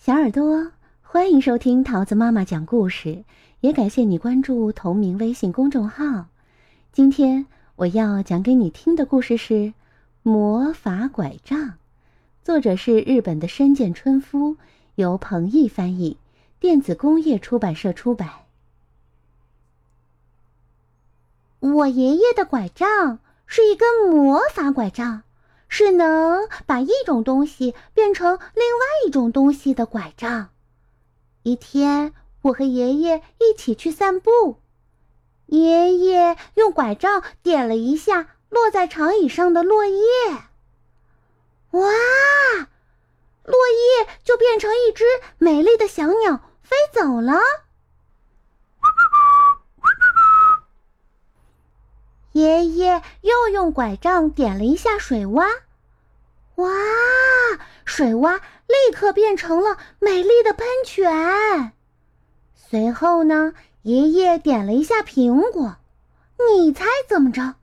小耳朵，欢迎收听桃子妈妈讲故事，也感谢你关注同名微信公众号。今天我要讲给你听的故事是《魔法拐杖》，作者是日本的深见春夫，由彭毅翻译，电子工业出版社出版。我爷爷的拐杖是一根魔法拐杖。是能把一种东西变成另外一种东西的拐杖。一天，我和爷爷一起去散步，爷爷用拐杖点了一下落在长椅上的落叶，哇，落叶就变成一只美丽的小鸟飞走了。爷爷又用拐杖点了一下水洼，哇，水洼立刻变成了美丽的喷泉。随后呢，爷爷点了一下苹果，你猜怎么着？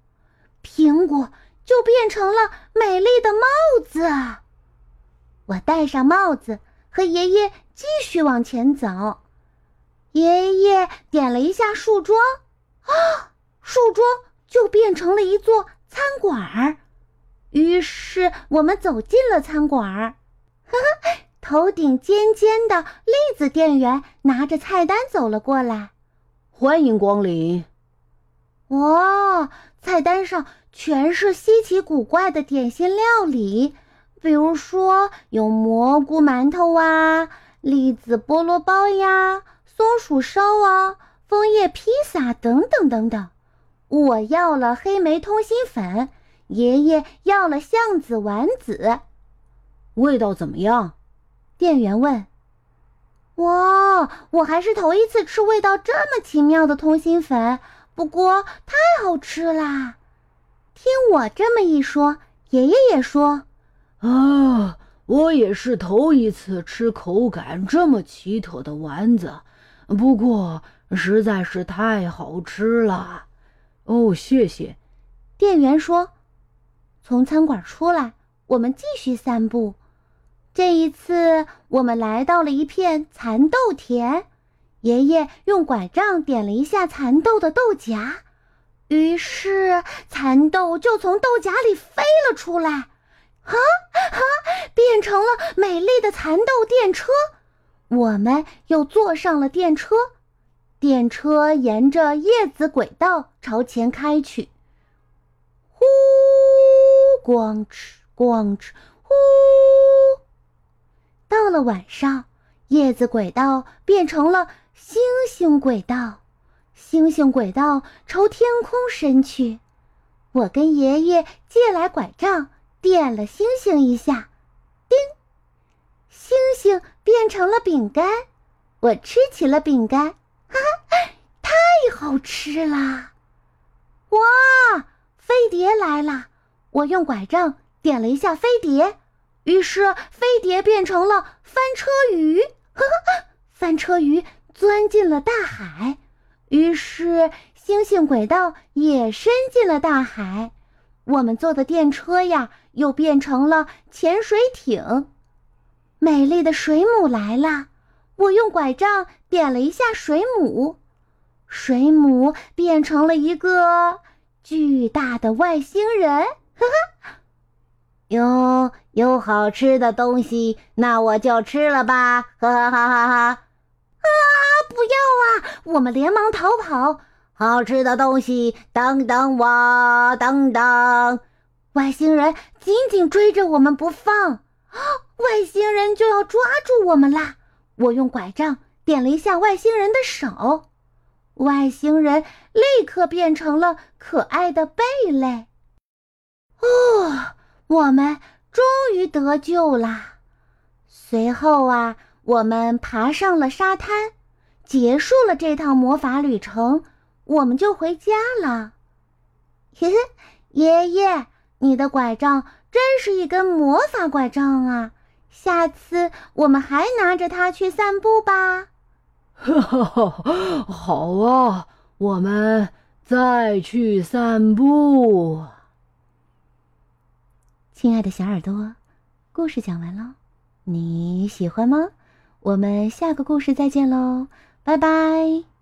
苹果就变成了美丽的帽子。我戴上帽子，和爷爷继续往前走。爷爷点了一下树桩，啊，树桩。就变成了一座餐馆儿，于是我们走进了餐馆儿。哈哈，头顶尖尖的栗子店员拿着菜单走了过来，欢迎光临。哇，菜单上全是稀奇古怪的点心料理，比如说有蘑菇馒头啊、栗子菠萝包呀、松鼠烧啊、枫叶披萨等等等等。我要了黑莓通心粉，爷爷要了橡子丸子，味道怎么样？店员问。哇，我还是头一次吃味道这么奇妙的通心粉，不过太好吃啦！听我这么一说，爷爷也说：“啊，我也是头一次吃口感这么奇特的丸子，不过实在是太好吃了。”哦，谢谢。店员说：“从餐馆出来，我们继续散步。这一次，我们来到了一片蚕豆田。爷爷用拐杖点了一下蚕豆的豆荚，于是蚕豆就从豆荚里飞了出来，啊啊，变成了美丽的蚕豆电车。我们又坐上了电车。”电车沿着叶子轨道朝前开去，呼，咣哧咣哧，呼。到了晚上，叶子轨道变成了星星轨道，星星轨道朝天空伸去。我跟爷爷借来拐杖，点了星星一下，叮，星星变成了饼干。我吃起了饼干。啊，太好吃啦！哇，飞碟来了！我用拐杖点了一下飞碟，于是飞碟变成了翻车鱼。呵呵，翻车鱼钻进了大海，于是星星轨道也伸进了大海。我们坐的电车呀，又变成了潜水艇。美丽的水母来了。我用拐杖点了一下水母，水母变成了一个巨大的外星人。哈哈，有有好吃的东西，那我就吃了吧！哈哈哈哈哈！啊，不要啊！我们连忙逃跑。好吃的东西，等等我，等等！外星人紧紧追着我们不放啊，外星人就要抓住我们啦！我用拐杖点了一下外星人的手，外星人立刻变成了可爱的贝类。哦，我们终于得救啦！随后啊，我们爬上了沙滩，结束了这趟魔法旅程，我们就回家了。嘿嘿，爷爷，你的拐杖真是一根魔法拐杖啊！下次我们还拿着它去散步吧。好啊，我们再去散步。亲爱的小耳朵，故事讲完了，你喜欢吗？我们下个故事再见喽，拜拜。